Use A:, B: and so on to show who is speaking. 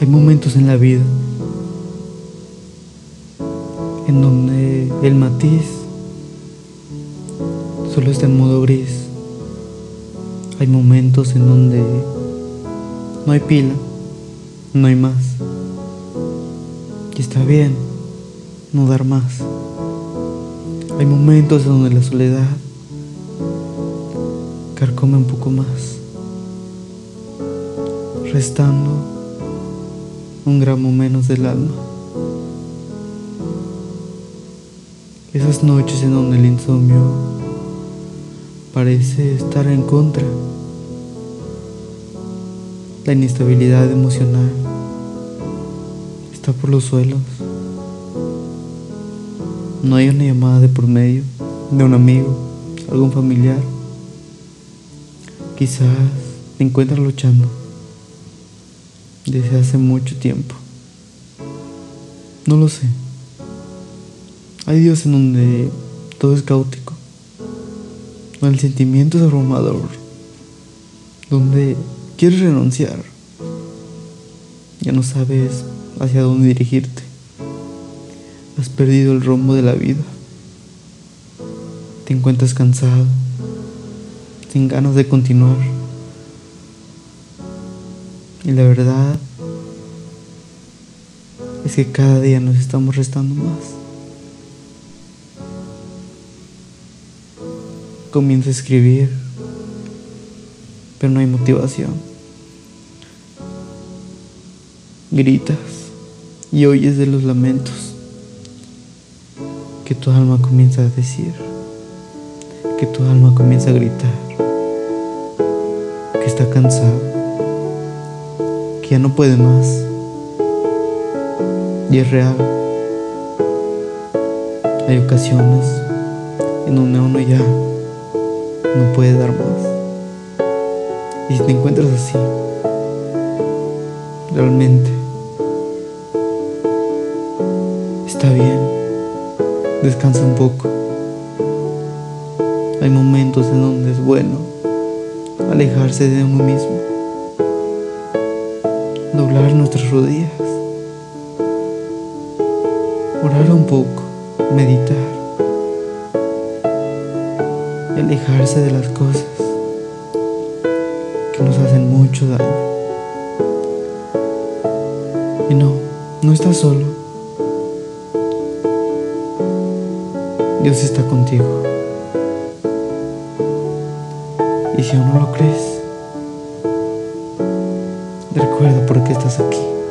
A: Hay momentos en la vida en donde el matiz solo está en modo gris. Hay momentos en donde no hay pila, no hay más. Y está bien no dar más. Hay momentos en donde la soledad carcome un poco más, restando un gramo menos del alma. Esas noches en donde el insomnio parece estar en contra, la inestabilidad emocional está por los suelos. No hay una llamada de por medio de un amigo, algún familiar. Quizás te encuentras luchando desde hace mucho tiempo. No lo sé. Hay días en donde todo es caótico, donde el sentimiento es abrumador, donde quieres renunciar, ya no sabes hacia dónde dirigirte, has perdido el rumbo de la vida, te encuentras cansado, sin ganas de continuar. Y la verdad es que cada día nos estamos restando más. Comienzo a escribir, pero no hay motivación. Gritas y oyes de los lamentos que tu alma comienza a decir, que tu alma comienza a gritar, que está cansado, ya no puede más. Y es real. Hay ocasiones en donde uno ya no puede dar más. Y si te encuentras así, realmente está bien, descansa un poco. Hay momentos en donde es bueno alejarse de uno mismo, doblar nuestras rodillas, orar un poco, meditar y alejarse de las cosas que nos hacen mucho daño. Y no, no estás solo. Dios está contigo. Y si aún no lo crees, recuerda por qué estás aquí.